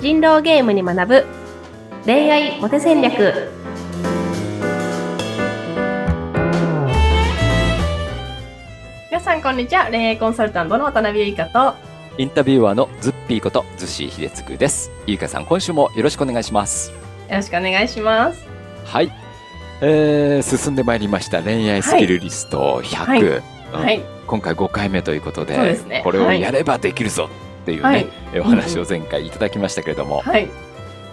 人狼ゲームに学ぶ。恋愛モテ戦略。皆さんこんにちは。恋愛コンサルタントの渡辺ゆいかと。インタビュアーのズッピーことズッシー秀嗣です。ゆうかさん、今週もよろしくお願いします。よろしくお願いします。はい。えー、進んでまいりました恋愛スキルリスト100。はい。うん。はい今回5回目ということで、そうですね。これをやればできるぞっていうね、はいえお話を前回いただきましたけれども、はい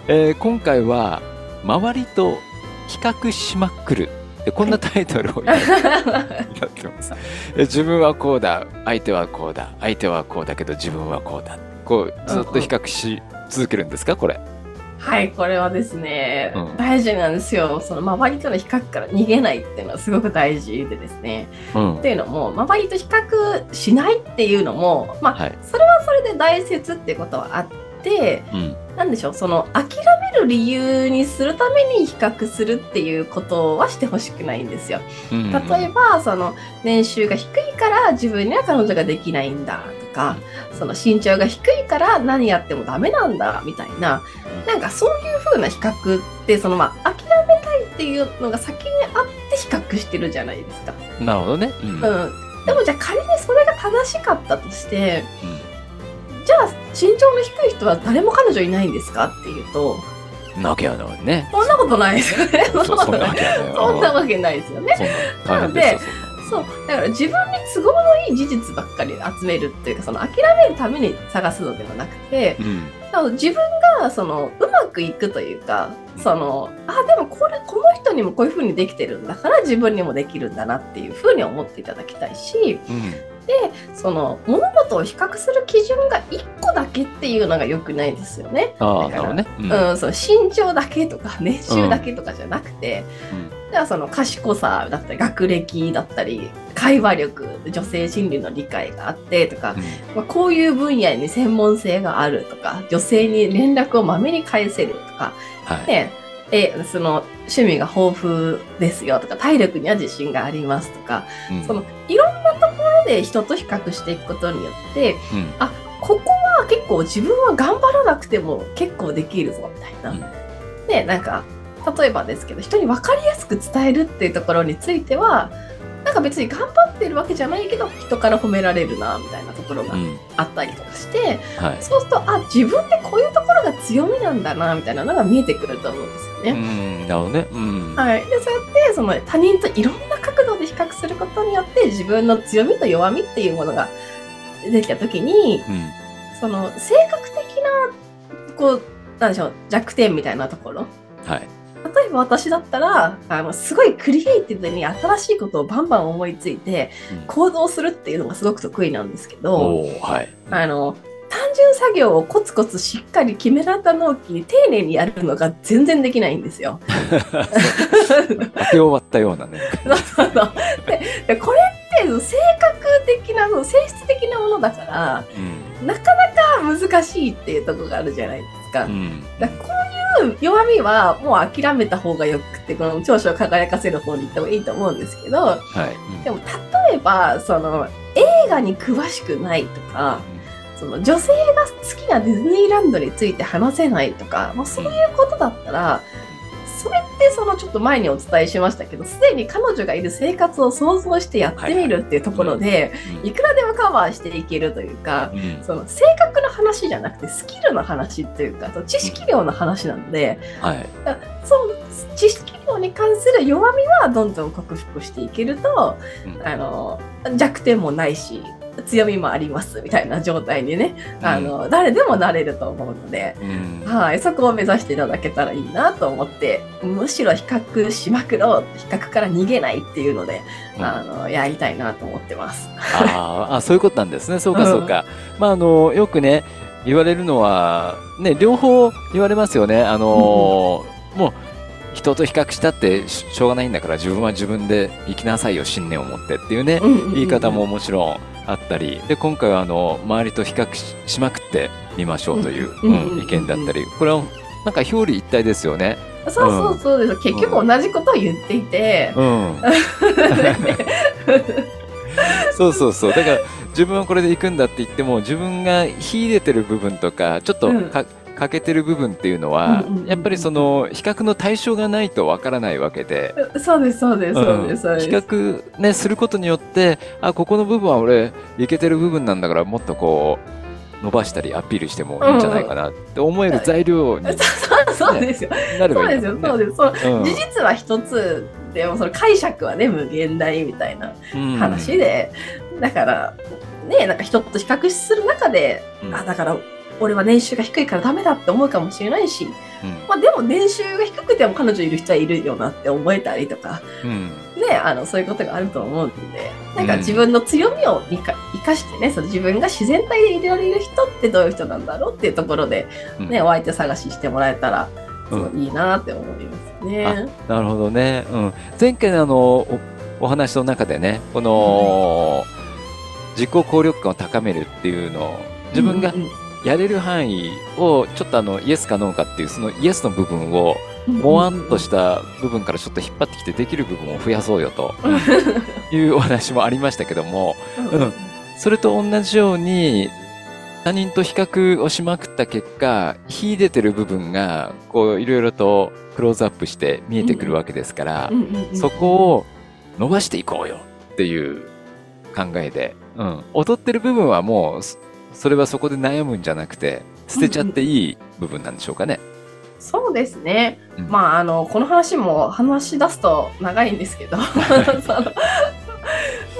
えー今回は周りと比較しまくる。でこんなタイトルをいただいてます。え自分はこうだ、相手はこうだ、相手はこうだけど自分はこうだ。こうずっと比較し続けるんですか、これ。はいこれはですね、うん大事なんですよその周りとの比較から逃げないっていうのはすごく大事でですねうんっ。ていうのも周りと比較しないっていうのもまあ、はい。それ大切ってことはあってうん。なんでしょうその諦める理由にするために比較するっていうことはしてほしくないんですよ。うん例えばその年収が低いから自分には彼女ができないんだとかその身長が低いから何やってもダメなんだみたいななんかそういう風な比較ってそのまあ諦めたいっていうのが先にあって比較してるじゃないですか。なるほどね。うん。うん、でもじゃあ仮にそれが正しかったとしてじゃあ身長の低い人は誰も彼女いないんですか？っていうとうん。なわけはないね。そんなことないですよね。そそんなわけは ない。ですよね。な大変で。そうだから自分に都合のいい事実ばっかり集めるっていうかその諦めるために探すのではなくてうん。自分がそのうまくいくというかそのあでもこれこの人にもこういうふうにできてるんだから自分にもできるんだなっていうふうに思っていただきたいしうん。その物事を比較する基準が1個だけっていうのが良くないですよね。ああ、だからなるね。うんうん、そう身長だけとか年収だけとかじゃなくて、うんじゃあその賢さだったり学歴だったり会話力女性心理の理解があってとか、まあ、こういう分野に専門性があるとか女性に連絡をまめに返せるとか、はい。ねえその趣味が豊富ですよとか体力には自信がありますとか、うんそのいろんなところで人と比較していくことによってうんここは結構自分は頑張らなくても結構できるぞみたいな。うんでなんか例えばですけど人に分かりやすく伝えるっていうところについてはなんか別に頑張ってるわけじゃないけど人から褒められるなみたいなところがうん。あったりとかして、はい。そうするとあ自分ってこういうところが強みなんだなみたいなのが見えてくると思うんですようね。ん。なるほどね。うん。はい、でそうやってその他人といろんな角度で比較することによって自分の強みと弱みっていうものが出てきた時にうん。その性格的なこうなんでしょう弱点みたいなところはい。例えば私だったらあのすごいクリエイティブに新しいことをバンバン思いついてうん行動するっていうのがすごく得意なんですけどおおはい。あの単純作業をコツコツしっかり決められた納期丁寧にやるのが全然できないんですよ。当て終わったようなね。そうそうでこれって性格的な性質的なものだからうん。なかなか難しいっていうところがあるじゃないですか。うん。だこういう弱みはもう諦めた方がよくてこの長所を輝かせる方に行ってもいいと思うんですけどはい。でも例えばその映画に詳しくないとかその女性が好きなディズニーランドについて話せないとか、まあ、そういうことだったらそれってそのちょっと前にお伝えしましたけどすでに彼女がいる生活を想像してやってみるっていうところでいくらでもカバーしていけるというか。その性格の話じゃなくてスキルの話っていうか知識量の話なので、はい。その知識量に関する弱みはどんどん克服していけるとうんあの弱点もないし強みもありますみたいな状態にねあの、誰でもなれると思うので、うん。はい、そこを目指していただけたらいいなと思ってむしろ比較しまくろう比較から逃げないっていうので、うんあのやりたいなと思ってます。あーあ、そういうことなんですね。そうか、そうか。まあ、あの、よくね、言われるのは、ね、両方言われますよね。あのーもう、人と比較したってししょうがないんだから、自分は自分で生きなさいよ、信念を持ってっていうね、言い方ももちろんあったり、で、今回は、あの、周りと比較ししまくってみましょうという、意見だったり、これは、なんか表裏一体ですよね。そうそうそうです、結局同じことを言っていて、うん。そうそうそう。だから自分はこれで行くんだって言っても自分が秀でてる部分とかちょっとうんか、欠けてる部分っていうのは、うんうんうんうん。やっぱりその比較の対象がないとわからないわけで、そうです、そうです、そうです、そううんです。比較ねすることによってあここの部分は俺いけてる部分なんだからもっとこう伸ばしたりアピールしてもいいんじゃないかなって思える材料に そうそうですよ。なれそうですよ、そうです。そううん。事実は一つでもその解釈はね無限大みたいなうん。話で、だからねなんか人と比較する中で、うん。あだから俺は年収が低いからダメだって思うかもしれないし、うん。まあ、でも年収が低くても彼女いる人はいるよなって思えたりとか。うん。ねあのそういうことがあると思うんでなんか自分の強みを生か生かしてねその自分が自然体でいられる人ってどういう人なんだろうっていうところで、うん。ねお相手探ししてもらえたらすうん。ごいいいなって思いますね。なるほどね。うん、前回のあのおお話の中でね、この、自己効力感を高めるっていうのを自分がうんうんやれる範囲をちょっとあのイエスかノーかっていうそのイエスの部分をもわん。とした部分からちょっと引っ張ってきてできる部分を増やそうよと いうお話もありましたけども、うん。それと同じように他人と比較をしまくった結果、秀でてる部分がこういろいろとクローズアップして見えてくるわけですから、そこを伸ばしていこうよっていう考えで、うん、劣ってる部分はもうそそれはそこで悩むんじゃなくて捨てちゃっていい部分なんでしょうかね。そうですね。うん。まあ、あの、この話も話し出すと長いんですけど、ま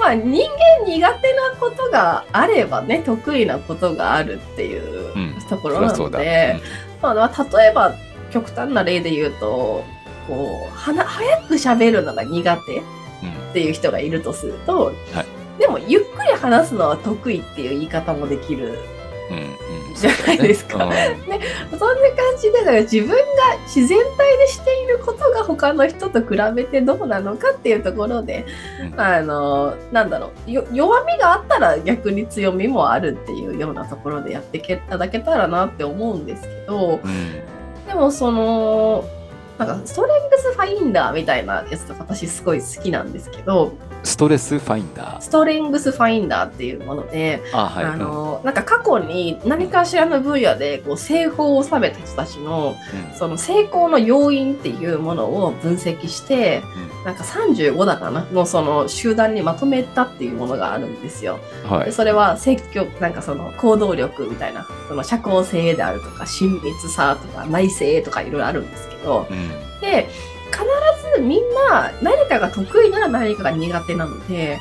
あ、人間苦手なことがあればね、得意なことがあるっていううん。ところなそりゃそうだ。ので、まあ、例えば、極端な例で言うと、こう、はな早く喋るのが苦手うん。っていう人がいるとすると、はいでも、ゆっくり話すのは得意っていう言い方もできる。じゃないですか。ねそんな感じでだから自分が自然体でしていることが他の人と比べてどうなのかっていうところで、うん。あのなんだろう。よ弱みがあったら逆に強みもあるっていうようなところでやっていただけたらなって思うんですけどうん。でもそのなんかストレングスファインダーみたいなやつとか私すごい好きなんですけどストレスファインダー。ストレングスファインダーっていうもので、あ、はい。あのなんか過去に何かしらの分野でこう成功を収めた人たちのうんその成功の要因っていうものを分析して、なんか35だかなのその集団にまとめたっていうものがあるんですよ。うんはい。でそれは積極なんかその行動力みたいなその社交性であるとか親密さとか内政とかいろいろあるんですけどうんで必ずみんな何かが得意なら何かが苦手なので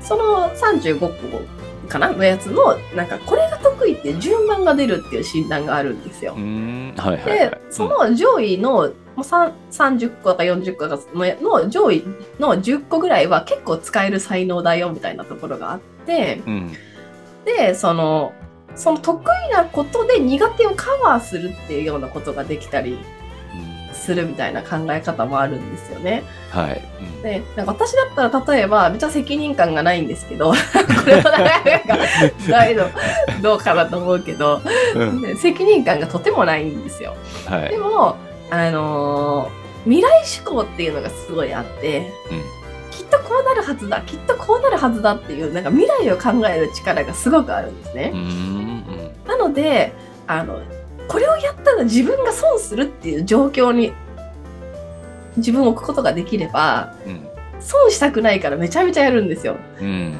その35個かな？のやつのなんかこれが得意って順番が出るっていう診断があるんですよ。うん。うん。はいはいはいで、。その上位のもうさん30個とか40個とかのの上位の10個ぐらいは結構使える才能だよみたいなところがあって、うん。で、その、その得意なことで苦手をカバーするっていうようなことができたりうんするみたいな考え方もあるんですよね。はい。うんで、なんか私だったら例えば、めっちゃ責任感がないんですけど、これはなんか、ないの、どうかなと思うけど、うんで責任感がとてもないんですよ。はい。でも、あのー未来志向っていうのがすごいあって、きっとこうなるはずだ、きっとこうなるはずだっていう、なんか未来を考える力がすごくあるんですねうん。う。ん。なので、あの、これをやったら自分が損するっていう状況に自分を置くことができれば、うん。損したくないからめちゃめちゃやるんですよ。うん。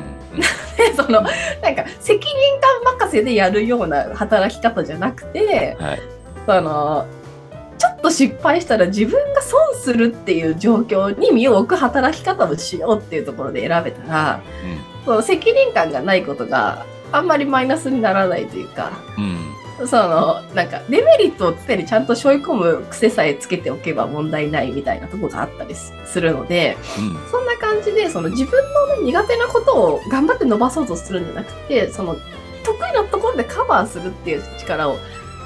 で、その、なんか責任感任せでやるような働き方じゃなくて、はい。その、ちょっと失敗したら自分が損するっていう状況に身を置く働き方をしようっていうところで選べたら、その責任感がないことがあんまりマイナスにならないというか、うん。その、なんか、デメリットを常にちゃんと背負い込む癖さえつけておけば問題ないみたいなところがあったりすするので、うん。そんな感じで、その自分の、ね、苦手なことを頑張って伸ばそうとするんじゃなくて、その、得意なところでカバーするっていう力を、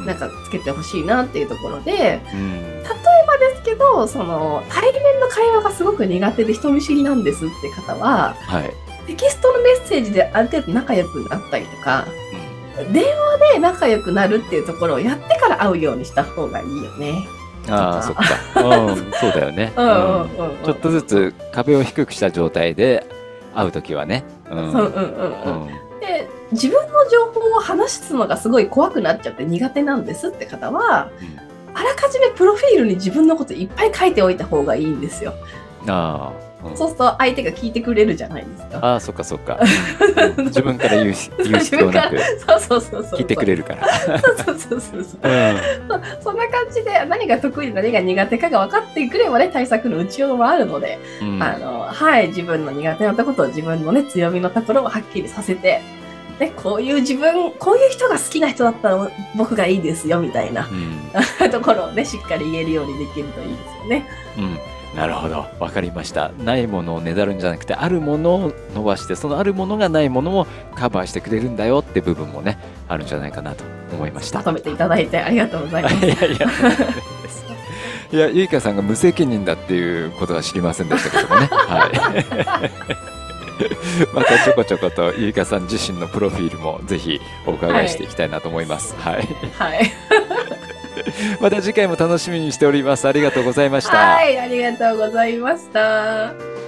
なんかつけてほしいなっていうところで、うん。例えばですけど、その、対面の会話がすごく苦手で人見知りなんですって方は、はい。テキストのメッセージである程度仲良くなったりとか、電話で仲良くなるっていうところをやってから会うようにした方がいいよね。うん。ああ、そっか。うん。そうだよね。うんうん。ちょっとずつ壁を低くした状態で会うときはね。うん。そううんうんうん。で自分の情報を話すのがすごい怖くなっちゃって苦手なんですって方はあらかじめプロフィールに自分のこといっぱい書いておいた方がいいんですよ。ああ、うんそうすると相手が聞いてくれるじゃないですか。ああ、そっかそっか。自分から言うし言う必要なくそうそうそうそう。聞いてくれるから。そうそうそうそう。うんそんな感じで何が得意で何が苦手かが分かってくればね対策の打ちようはあるので、うんあのはい自分の苦手なところと自分のね強みのところをはっきりさせて。ね、こういう自分、こういう人が好きな人だったら僕がいいですよみたいなうん ところをね、しっかり言えるようにできるといいですよね。うんなるほどわかりましたないものをねだるんじゃなくてあるものを伸ばしてそのあるものがないものもカバーしてくれるんだよって部分もねあるんじゃないかなと思いましたまとめていただいてありがとうございます。いやいやいやゆいかさんが無責任だっていうことは知りませんでしたけどもねはいまたちょこちょことゆいかさん自身のプロフィールもぜひお伺いしていきたいなと思いますはい、はい。また次回も楽しみにしておりますありがとうございました、はい、ありがとうございました。